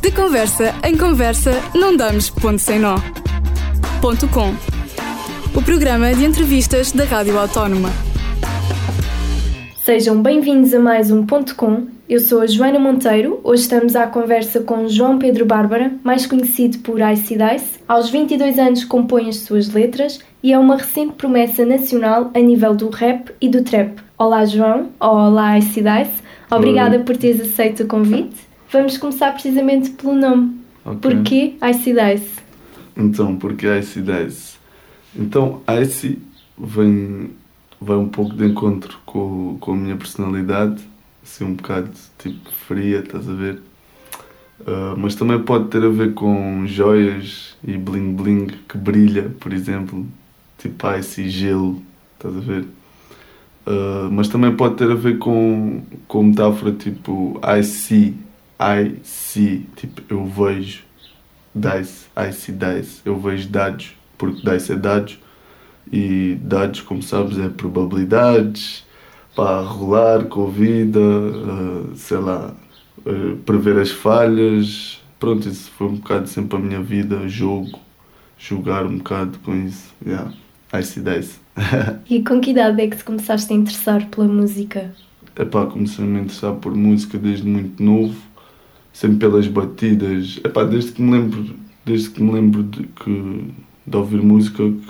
De conversa em conversa, não damos ponto sem nó. Ponto com. O programa de entrevistas da Rádio Autónoma. Sejam bem-vindos a mais um Ponto Com. Eu sou a Joana Monteiro. Hoje estamos à conversa com João Pedro Bárbara, mais conhecido por Ice Dice. Aos 22 anos compõe as suas letras e é uma recente promessa nacional a nível do rap e do trap. Olá João, olá Ice Dice. Obrigada Oi. por teres aceito o convite. Vamos começar precisamente pelo nome. Ok. Porquê Ice Dice? Então, porque Ice Dice? Então, Ice vem, vai um pouco de encontro com, com a minha personalidade, assim um bocado tipo fria, estás a ver? Ah, mas também pode ter a ver com joias e bling bling que brilha, por exemplo, tipo ice e gelo, estás a ver? Ah, mas também pode ter a ver com, com metáfora tipo I see, I see, tipo eu vejo, dice, I see dice, eu vejo dados, porque dice é dados e dados, como sabes, é probabilidades para rolar com vida, ah, sei lá, ah, prever as falhas. Pronto, isso foi um bocado sempre a minha vida, jogo, jogar um bocado com isso. Yeah. I see dice. E com que idade é que te começaste a interessar pela música? Epá, comecei a me interessar por música desde muito novo, sempre pelas batidas. Epá, desde que me lembro, desde que me lembro de, que, de ouvir música que,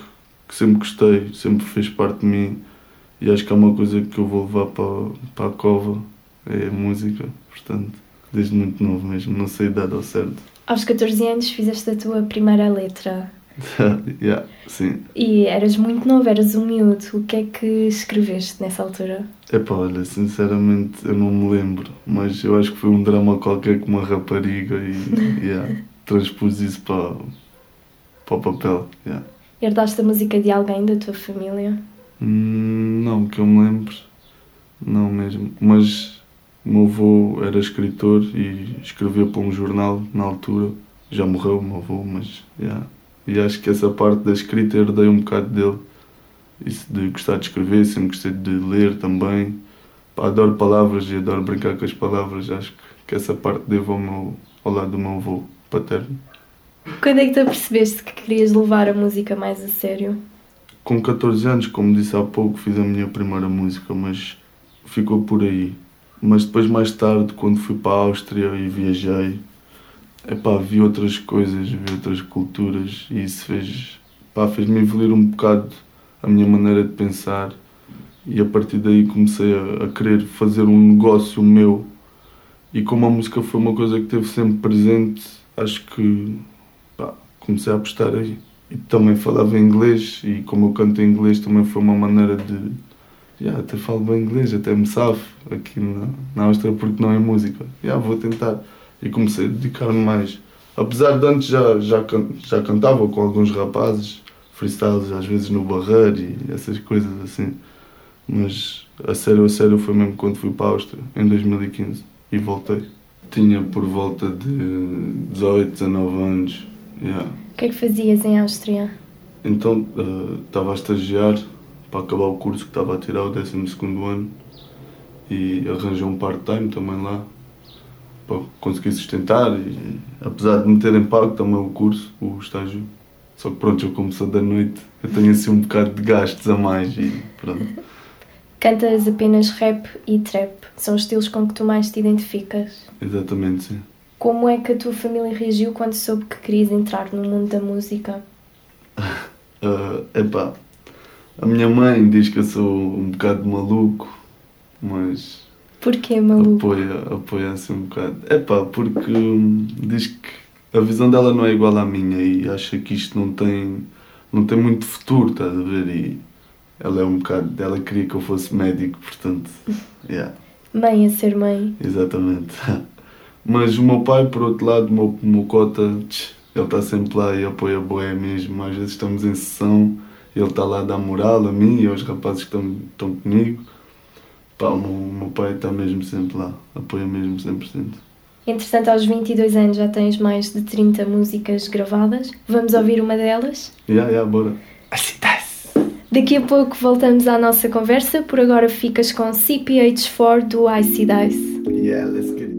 que sempre gostei, sempre fez parte de mim e acho que é uma coisa que eu vou levar para, para a cova, é a música, portanto, desde muito novo mesmo, não sei a idade ao certo. Aos 14 anos fizeste a tua primeira letra. yeah, sim. E eras muito novo, eras um miúdo. O que é que escreveste nessa altura? Epá, olha, sinceramente eu não me lembro, mas eu acho que foi um drama qualquer com uma rapariga e yeah, transpus isso para, para o papel. Yeah. Herdaste a música de alguém da tua família? Hum, não, que eu me lembro, não mesmo. Mas o meu avô era escritor e escrevia para um jornal na altura. Já morreu o meu avô, mas yeah. E acho que essa parte da escrita herdei um bocado dele. Isso de gostar de escrever, sempre gostei de ler também. Pá, adoro palavras e adoro brincar com as palavras. Acho que, essa parte devo ao, meu, ao lado do meu avô paterno. Quando é que tu apercebeste que querias levar a música mais a sério? Com 14 anos, como disse há pouco, fiz a minha primeira música, mas ficou por aí. Mas depois, mais tarde, quando fui para a Áustria e viajei, epá, vi outras coisas, vi outras culturas e isso fez, pá, fez-me evoluir um bocado a minha maneira de pensar e a partir daí comecei a, a querer fazer um negócio meu e como a música foi uma coisa que esteve sempre presente, acho que comecei a apostar aí. E também falava inglês e como eu canto em inglês também foi uma maneira de yeah, até falo bem inglês, até me safo aqui na, na Áustria porque não é música. Yeah, vou tentar. E comecei a dedicar-me mais. Apesar de antes já, já, já cantava com alguns rapazes, freestyles às vezes no barreiro e essas coisas assim. Mas a sério, a sério foi mesmo quando fui para a Áustria, em 2015, e voltei. Tinha por volta de 18, 19 anos. Yeah. O que é que fazias em Áustria? Então eh, estava a estagiar para acabar o curso que estava a tirar o 12 ano e arranjei um part-time também lá para conseguir sustentar e apesar de me terem pago também o curso, o estágio. Só que pronto, eu como sou da noite, eu tenho assim um bocado de gastos a mais e pronto. Cantas apenas rap e trap. São os estilos com que tu mais te identificas. Exatamente, sim. Como é que a tua família reagiu quando soube que querias entrar no mundo da música? Ah, epá, a minha mãe diz que eu sou um bocado maluco, mas Porquê, maluco? apoia, apoia assim um bocado. Epá, porque hum, diz que a visão dela não é igual à minha e acha que isto não tem, não tem muito futuro, estás a ver? E ela é um bocado, ela queria que eu fosse médico, portanto, yeah, Mãe a ser mãe. exatamente. Mas o meu pai, por outro lado, o meu, meu cota, ele está sempre lá e apoia boé mesmo. Às vezes estamos em sessão, ele está lá a dar moral a mim e aos rapazes que estão, estão comigo. Pá, o meu, o meu pai está mesmo sempre lá, apoia mesmo 100%. Entretanto, aos 22 anos já tens mais de 30 músicas gravadas. Vamos ouvir uma delas? Yeah, yeah, bora. Daqui a pouco voltamos à nossa conversa. Por agora ficas com CPH4 do Icy Dice. Yeah, let's get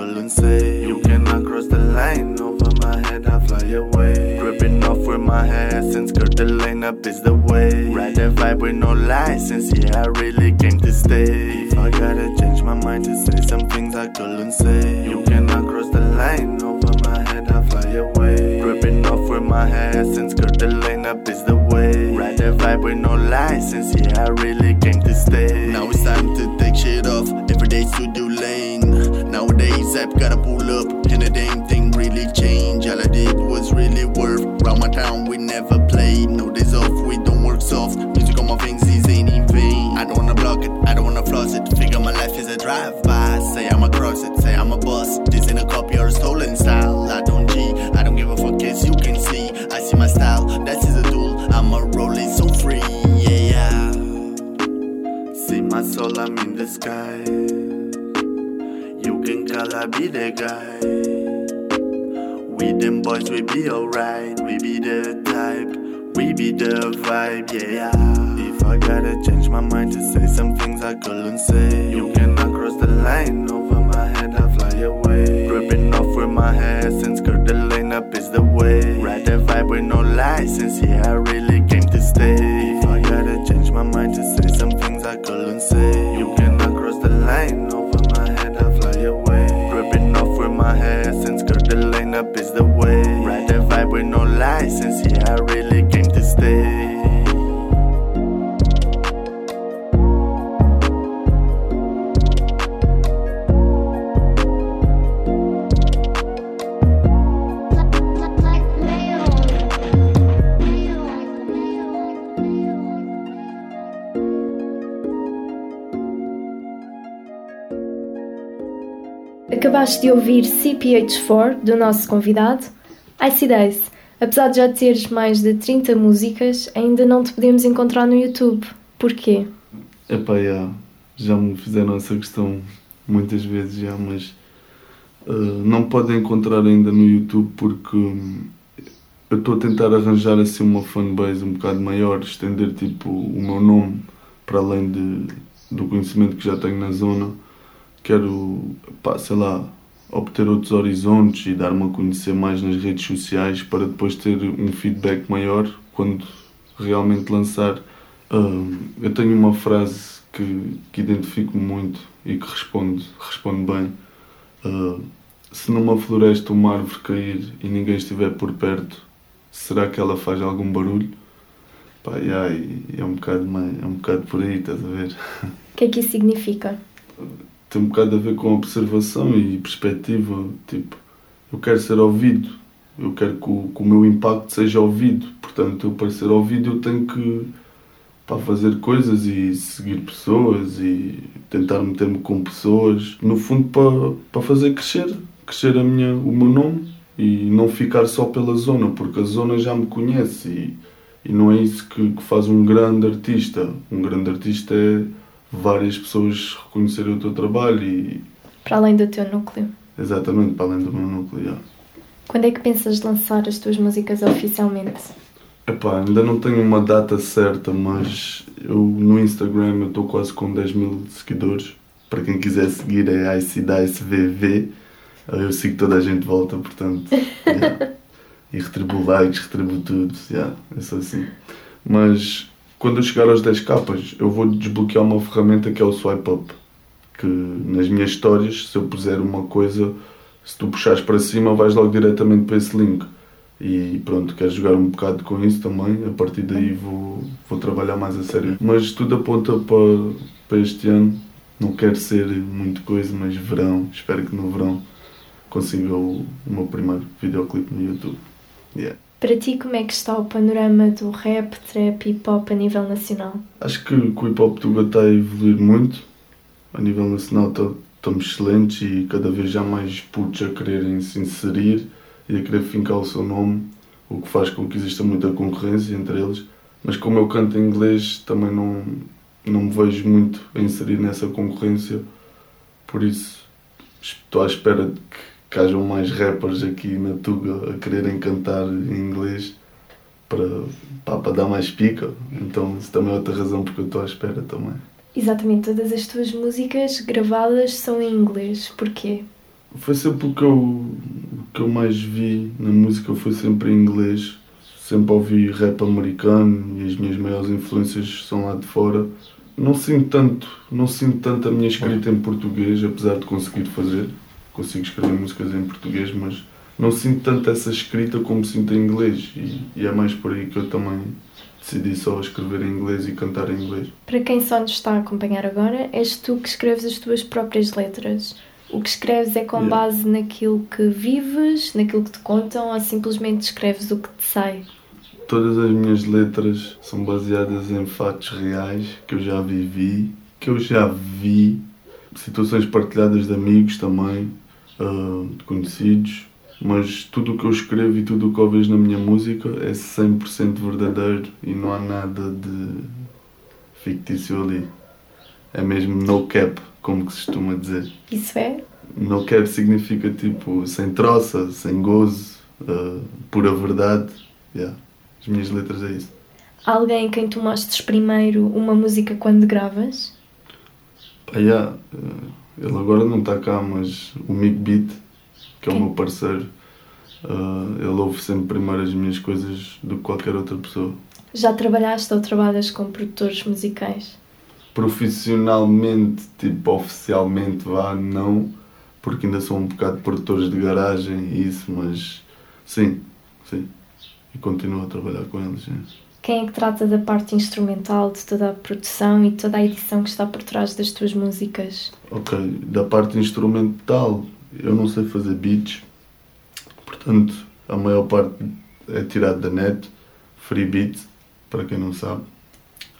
couldn't say. You cannot cross the line over my head, I fly away. Dripping off with my hair since skirt the lane up is the way. Ride the vibe with no license, yeah, I really came to stay. If I gotta change my mind to say some things I couldn't say. You cannot cross the line over my head, I fly away. Dripping off with my hair since skirt the lane up is the way. Ride the vibe with no license, yeah, I really came to stay. Now it's time to take shit off. Every day studio lane. Nowadays I've gotta pull up, and the damn thing really changed. All I did was really worth. Round my town we never played. No days off, we don't work soft. Music on my veins is ain't in vain. I don't wanna block it, I don't wanna floss it. Figure my life is a drive-by. Say I'm We them boys, we be alright. We be the type, we be the vibe, yeah. If I gotta change my mind to say some things I couldn't say, you cannot cross the line over my head, I fly away. Dripping off with my hair since skirt the lane up is the way. Ride the vibe with no license, yeah, I really came to stay. If I gotta change my mind to say some things I couldn't say, up is the way. Acabaste de ouvir CPH4 do nosso convidado. Icy Days, apesar de já teres mais de 30 músicas, ainda não te podemos encontrar no YouTube. Porquê? Epá, já, já me fizeram essa questão muitas vezes já, mas uh, não podem encontrar ainda no YouTube porque hum, eu estou a tentar arranjar assim uma fanbase um bocado maior, estender tipo o meu nome para além de, do conhecimento que já tenho na zona. Quero, pá, sei lá, obter outros horizontes e dar-me a conhecer mais nas redes sociais para depois ter um feedback maior quando realmente lançar. Hum, eu tenho uma frase que, que identifico muito e que responde, responde bem. Uh, se numa floresta uma árvore cair e ninguém estiver por perto, será que ela faz algum barulho? Pá, yeah, é, um bocado, é um bocado por aí, estás a ver? O que é que isso significa? Tem um bocado a ver com observação e perspectiva. Tipo, eu quero ser ouvido, eu quero que o, que o meu impacto seja ouvido. Portanto, eu para ser ouvido eu tenho que pá, fazer coisas e seguir pessoas e tentar meter-me com pessoas. No fundo, para, para fazer crescer, crescer a minha, o meu nome e não ficar só pela zona, porque a zona já me conhece e, e não é isso que, que faz um grande artista. Um grande artista é várias pessoas reconhecerem o teu trabalho e Para além do teu núcleo. exatamente para além do meu núcleo. já. Quando é que pensas lançar as tuas músicas oficialmente? Epá, ainda não tenho uma data certa, mas eu no Instagram eu estou quase com 10 mil seguidores. Para quem quiser seguir é ICDIceVV. Eu sigo toda a gente de volta, portanto. yeah. E retribuo likes, retribuo tudo. Yeah, eu sou assim. Mas quando eu chegar aos 10 capas, eu vou desbloquear uma ferramenta que é o Swipe Up. Que nas minhas histórias, se eu puser uma coisa, se tu puxares para cima, vais logo diretamente para esse link. E pronto, quero jogar um bocado com isso também. A partir daí vou, vou trabalhar mais a sério. Mas tudo aponta para, para este ano. Não quero ser muito coisa, mas verão. Espero que no verão consiga o, o meu primeiro videoclipe no YouTube. Yeah. Para ti, como é que está o panorama do rap, trap e pop a nível nacional? Acho que, o hip hop Tuga está a evoluir muito. A nível nacional tá- estamos excelentes e cada vez há mais putos a quererem se inserir e a querer fincar o seu nome, o que faz com que exista muita concorrência entre eles. Mas como eu canto em inglês, também não, não me vejo muito a inserir nessa concorrência. Por isso, estou à espera de que, que hajam mais rappers aqui na Tuga a quererem cantar em inglês para, pá, para dar mais pica. Então, isso também é outra razão porque eu estou à espera também. Exatamente, todas as tuas músicas gravadas são em inglês. Porquê? Foi sempre o que eu, o que eu mais vi na música, foi sempre em inglês. Sempre ouvi rap americano e as minhas maiores influências são lá de fora. Não sinto tanto, não sinto tanto a minha escrita em português, apesar de conseguir fazer. Consigo escrever músicas em português, mas não sinto tanto essa escrita como sinto em inglês. E, e é mais por aí que eu também decidi só escrever em inglês e cantar em inglês. Para quem só nos está a acompanhar agora, és tu que escreves as tuas próprias letras. O que escreves é com Yeah. base naquilo que vives, naquilo que te contam, ou simplesmente escreves o que te sai? Todas as minhas letras são baseadas em fatos reais que eu já vivi, que eu já vi, situações partilhadas de amigos também, de conhecidos, mas tudo o que eu escrevo e tudo o que eu vejo na minha música é 100% verdadeiro e não há nada de fictício ali. É mesmo no cap, como que se costuma dizer. Isso é? No cap significa tipo sem troça, sem gozo, ah, pura verdade. Yeah. As minhas letras é isso. Alguém em quem tu mostres primeiro uma música quando gravas? Pá, yeah, eh, ele agora não está cá, mas o Mick Beat, que é o Quem? meu parceiro, eh, ele ouve sempre primeiro as minhas coisas do que qualquer outra pessoa. Já trabalhaste ou trabalhas com produtores musicais? Profissionalmente, tipo oficialmente, vá, não, porque ainda sou um bocado produtores de garagem e isso, mas sim, sim. E continuo a trabalhar com eles. sim. Quem é que trata da parte instrumental, de toda a produção e toda a edição que está por trás das tuas músicas? Ok, da parte instrumental, eu não sei fazer beats, portanto, a maior parte é tirado da net, free beats, para quem não sabe.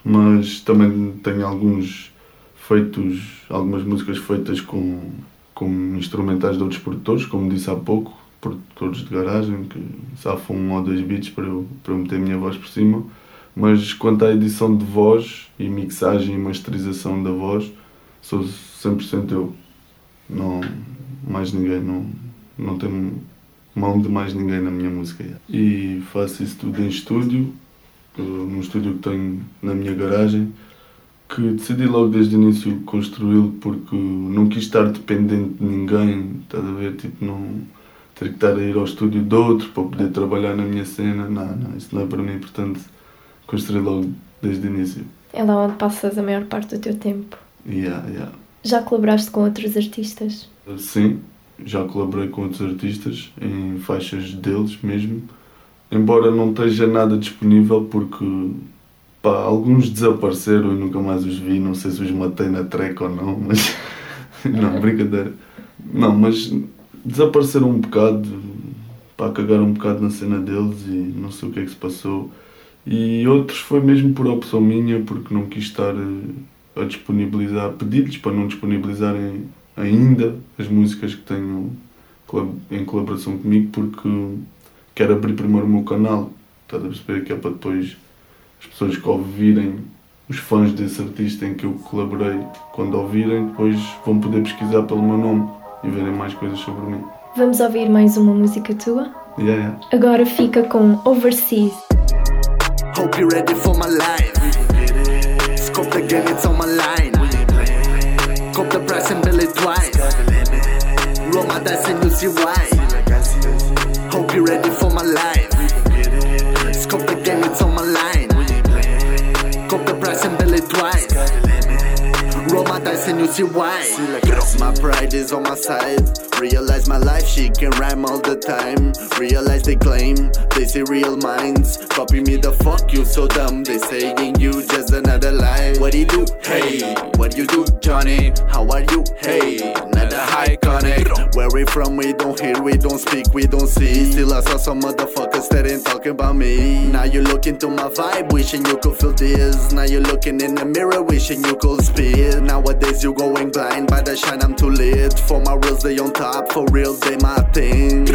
Mas também tenho alguns feitos, algumas músicas feitas com, com instrumentais de outros produtores, como disse há pouco, produtores de garagem, que safam um ou dois beats para eu, para eu meter a minha voz por cima. Mas quanto à edição de voz e mixagem e masterização da voz, sou 100% eu. Não, mais ninguém, não, não tenho mão de mais ninguém na minha música. E faço isso tudo em estúdio, eh, num estúdio que tenho na minha garagem, que decidi logo desde o início construí-lo porque não quis estar dependente de ninguém, estás a ver? Tipo, não ter que estar a ir ao estúdio de outro para poder trabalhar na minha cena, não, não, isso não é para mim, portanto, construí logo desde o início. É lá onde passas a maior parte do teu tempo. Yeah, yeah. Já colaboraste com outros artistas? Sim, já colaborei com outros artistas em faixas deles mesmo, embora não esteja nada disponível porque pá, alguns desapareceram e nunca mais os vi, não sei se os matei na track ou não, mas não, brincadeira. Não, mas desapareceram um bocado, pá, cagaram um bocado na cena deles e não sei o que é que se passou. E outros foi mesmo por opção minha, porque não quis estar eh, a disponibilizar, pedi-lhes para não disponibilizarem ainda as músicas que tenho em colaboração comigo, porque quero abrir primeiro o meu canal. Estás a perceber que é para depois as pessoas que ouvirem, os fãs desse artista em que eu colaborei, quando ouvirem, depois vão poder pesquisar pelo meu nome e verem mais coisas sobre mim. Vamos ouvir mais uma música tua? Yeah, yeah. Agora fica com Overseas. Hope you're ready for my life. Scope the game, it's on my line. Cop the price and bill it twice. Roll my dice and you see why. Hope you're ready for my life. You see why. My pride is on my side. Realize my life, she can rhyme all the time. Realize they claim they see real minds. Copy me the fuck, you so dumb. They saying you just another lie. What do you do? Hey, what you do, Johnny? How are you? Hey, iconic. Where we from? We don't hear, we don't speak, we don't see. Still, I saw some motherfuckers that ain't talking about me. Now you look into my vibe, wishing you could feel this. Now you looking in the mirror, wishing you could spit. Nowadays you going blind by the shine, I'm too lit. For my reals, they on top. For real, they my thing.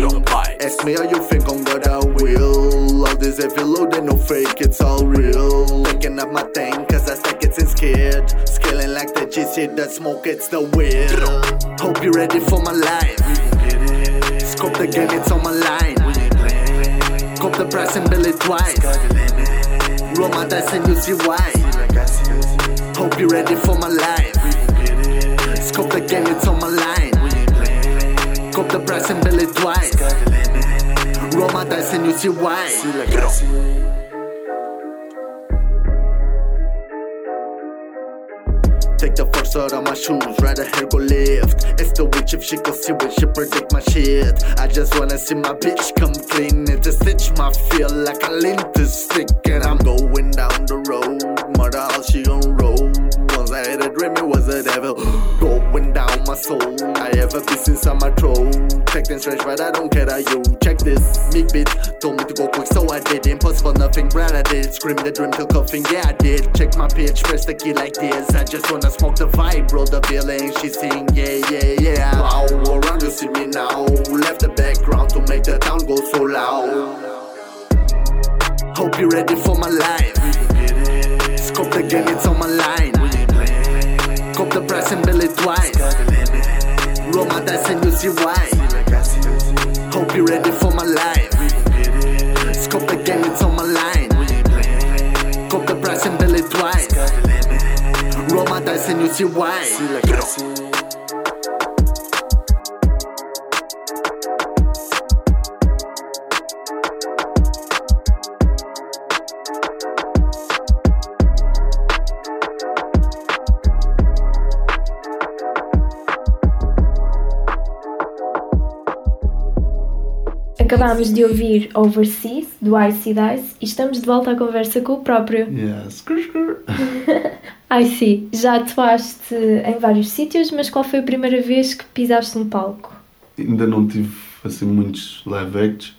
Ask me how you think on what I will. All this heavy load, ain't no fake, it's all real. Picking up my thing, cause I stack it's scared. Scaling like the G shit, that smoke, it's the will. Hope you're ready for my life. Scope the game, it's on my line. Cop the price and bill it twice. Roll my dice and you see why. Hope you're ready for my life. Scope the game, it's on my line. Scope the price and bill it twice. Roll my dice and you see why. Out of my shoes, right ahead go lift. It's the witch if she could see when she predict my shit. I just wanna see my bitch come clean and to stitch my feel like a lint stick. And I'm going down the road, mother how she gon' roll. I had a dream, it was a devil going down my soul. I have a inside my throat. Check and stretch, but I don't care that you check this. Big bit told me to go quick, so I did. Impossible, nothing, brand I did. Scream the dream till coughing, yeah I did. Check my pitch, press the key like this. I just wanna smoke the vibe, roll the feeling. She sing, yeah, yeah, yeah. Wow, around you see me now. Left the background to make the town go so loud. Hope you're ready for my life. Scope the game, it's on my line. Cop the price and bill it twice. Roll my dice and you see why. Hope you're ready for my life. Scope the game, it's on my line. Cop the price and bill it twice. Roll my dice and you see why. Acabámos de ouvir Overseas, do Icy Dice, e estamos de volta à conversa com o próprio. Skrr. Icy, já atuaste em vários sítios, mas qual foi a primeira vez que pisaste um palco? Ainda não tive assim muitos live acts.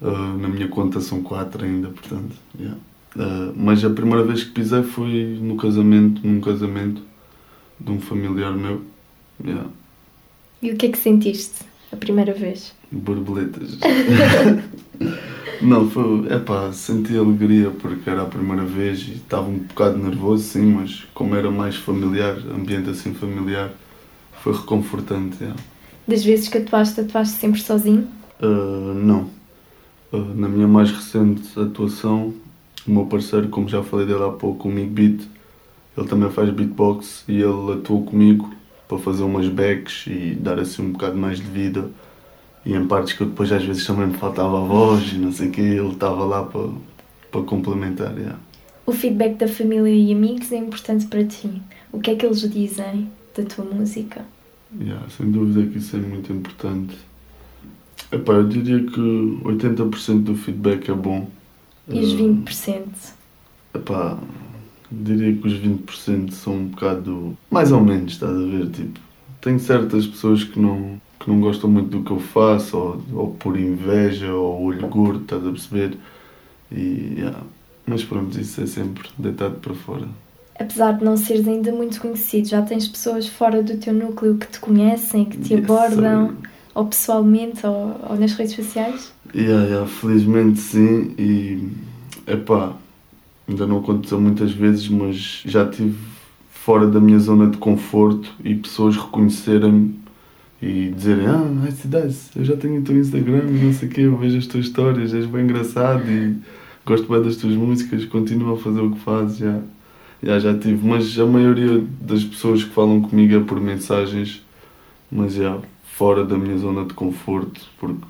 Uh, na minha conta são quatro ainda, portanto. yeah. Uh, mas a primeira vez que pisei foi no casamento, num casamento de um familiar meu. Yeah. E o que é que sentiste a primeira vez? Borboletas. não, foi. Epá, senti alegria porque era a primeira vez e estava um bocado nervoso, sim, mas como era mais familiar, ambiente assim familiar, foi reconfortante. yeah. Das vezes que atuaste, atuaste sempre sozinho? Uh, não. Uh, na minha mais recente atuação, o meu parceiro, como já falei dele há pouco, o Mick Beat, ele também faz beatbox e ele atuou comigo para fazer umas backs e dar assim um bocado mais de vida. E em partes que eu depois às vezes também me faltava a voz e não sei o quê, ele estava lá para, para complementar. yeah. O feedback da família e amigos é importante para ti. O que é que eles dizem da tua música? Yeah, sem dúvida que isso é muito importante. Epá, eu diria que 80% do feedback é bom. E os Uh, 20%? Epá, diria que os 20% são um bocado. mais ou menos, estás a ver? Tipo, tenho certas pessoas que não, que não gostam muito do que eu faço, ou, ou por inveja, ou olho gordo, estás a perceber? E. yeah. Mas pronto, isso é sempre deitado para fora. Apesar de não seres ainda muito conhecido, já tens pessoas fora do teu núcleo que te conhecem, que te Yes, abordam, ou pessoalmente, ou, ou nas redes sociais? Yeah, yeah, felizmente sim e epá, ainda não aconteceu muitas vezes, mas já estive fora da minha zona de conforto e pessoas reconhecerem-me e dizerem ah, Dice, eu já tenho o teu Instagram e não sei o quê, eu vejo as tuas histórias, és bem engraçado e gosto bem das tuas músicas, continua a fazer o que fazes, já, já, já tive, mas a maioria das pessoas que falam comigo é por mensagens, mas já, fora da minha zona de conforto, porque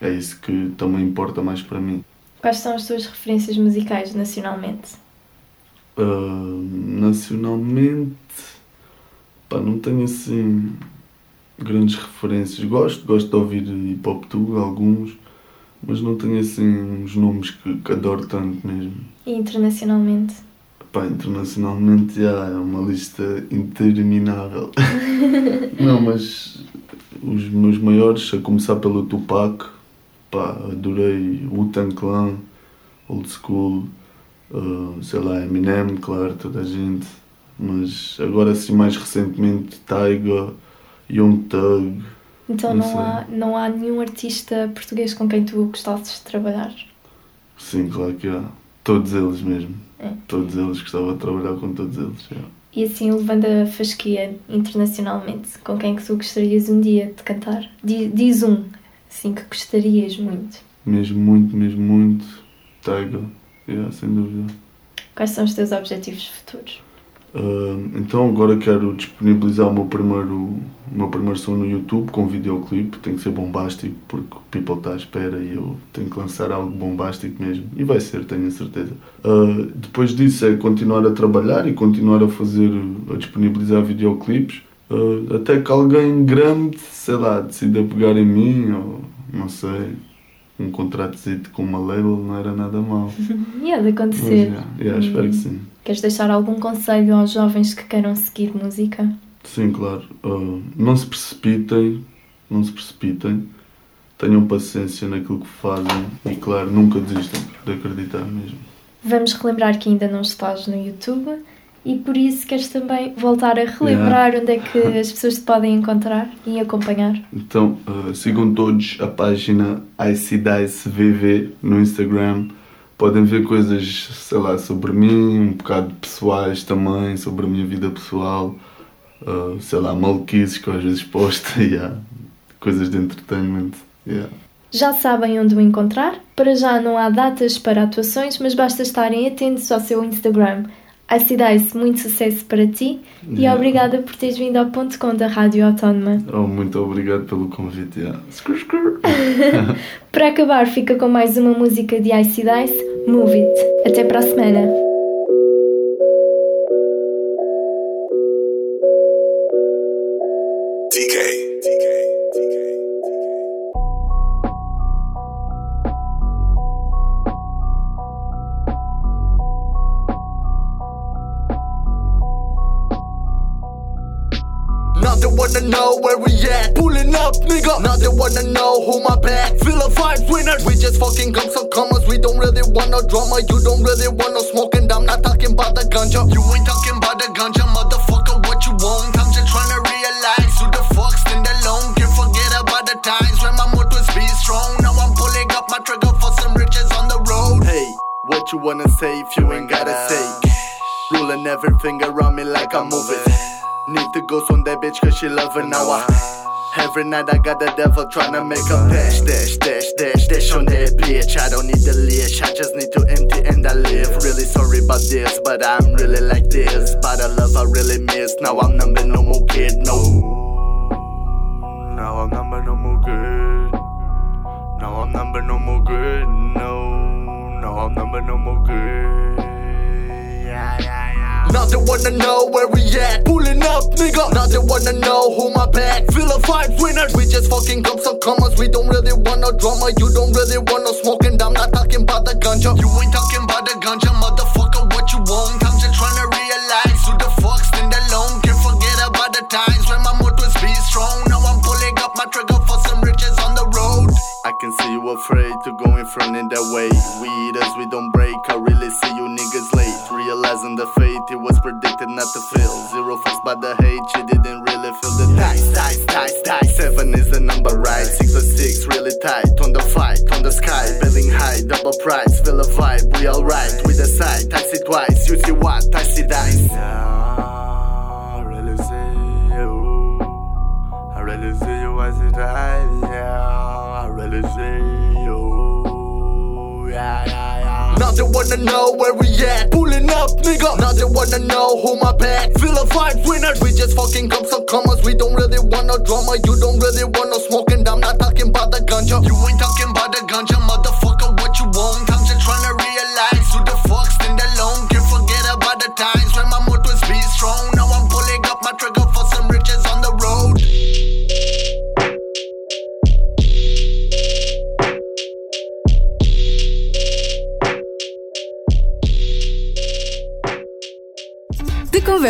é isso que também importa mais para mim. Quais são as tuas referências musicais nacionalmente? Ah, nacionalmente, pá, não tenho assim grandes referências. Gosto, gosto de ouvir hip hop alguns, mas não tenho assim uns nomes que, que adoro tanto mesmo. E internacionalmente? Pá, internacionalmente já é uma lista interminável. não, mas os meus maiores, a começar pelo Tupac, pá, adorei Wu-Tang Clan, Old School, uh, sei lá, Eminem, claro, toda a gente. Mas agora assim mais recentemente Tyga, Young Thug, Então Não não, há, não há nenhum artista português com quem tu gostasses de trabalhar? sim, claro que há. Todos eles mesmo. É. Todos eles, gostava de trabalhar com todos eles. já. E assim, levando a fasquia internacionalmente, com quem é que tu gostarias um dia de cantar? Diz, diz um, assim, que gostarias muito. Mesmo muito, mesmo muito. Tyga, yeah, sem dúvida. Quais são os teus objetivos futuros? Uh, então agora quero disponibilizar o meu primeiro, o meu primeiro som no YouTube com videoclipe. Tem que ser bombástico porque o people está à espera e eu tenho que lançar algo bombástico mesmo. E vai ser, tenho a certeza. Uh, depois disso é continuar a trabalhar e continuar a fazer, a disponibilizar videoclipes. Uh, até que alguém grande, sei lá, decida pegar em mim ou não sei um contrato com uma label não era nada mal. e há de acontecer. Mas, yeah, yeah, espero que sim. Queres deixar algum conselho aos jovens que queiram seguir música? Sim, claro. Uh, não se precipitem, não se precipitem. Tenham paciência naquilo que fazem e, claro, nunca desistam de acreditar mesmo. Vamos relembrar que ainda não estás no YouTube e por isso queres também voltar a relembrar yeah. onde é que as pessoas te podem encontrar e acompanhar. Então, uh, sigam todos a página ICDICEVV no Instagram podem ver coisas, sei lá, sobre mim, um bocado pessoais também, sobre a minha vida pessoal, uh, sei lá, maluquices que às vezes posto, yeah. coisas de entertainment. Yeah. Já sabem onde o encontrar? Para já não há datas para atuações, mas basta estarem atentos ao seu Instagram. Ice Dice, muito sucesso para ti yeah. e obrigada por teres vindo ao ponto com da Rádio Autónoma. Oh, muito obrigado pelo convite. Yeah. para acabar, fica com mais uma música de Ice Dice, Move It. Até para a semana. Now they wanna know who my a vibe winners. We just fucking come some commas. We don't really want no drama. You don't really want no smoking. I'm not talking about the ganja. You ain't talking about the ganja, motherfucker. What you want? I'm just trying to realize who the fuck stand alone. Can't forget about the times when my motors be strong. Now I'm pulling up my trigger for some riches on the road. Hey, what you wanna say if you ain't gotta say? Ruling everything around me like I move it. Need to go on that bitch cause she loving now I Every night I got the devil tryna make a dash, dash, dash, dash, dash on that bitch. I don't need the leash, I just need to empty and I live. Really sorry about this, but I'm really like this. But the love I really miss. Now I'm number no more kid, no. Now I'm number no more good. Now I'm number no more good, no. Now I'm number no more good. Now they wanna know where we at. Pulling up, nigga. Now they wanna know who my back. Feel a vibe winners. We just fucking come some commas. We don't really want no drama. You don't really want no smoking. I'm not talking about the ganja. You ain't talking about the ganja, motherfucker. What you want? I'm just trying to realize who the fuck stand alone. Can't forget about the times when my motors be strong. Now I'm pulling up my trigger for some riches on the road. I can see you afraid to go in front in that way. Now they wanna know where we at. Pulling up, nigga. Now they wanna know who my back. Feel a vibe winners. We just fucking come some commas. We don't really want no drama. You don't really want no smoking. I'm not talking about the ganja. You ain't talking about the ganja, motherfucker. What you want? I'm just trying to realize who the fuck's in the Can't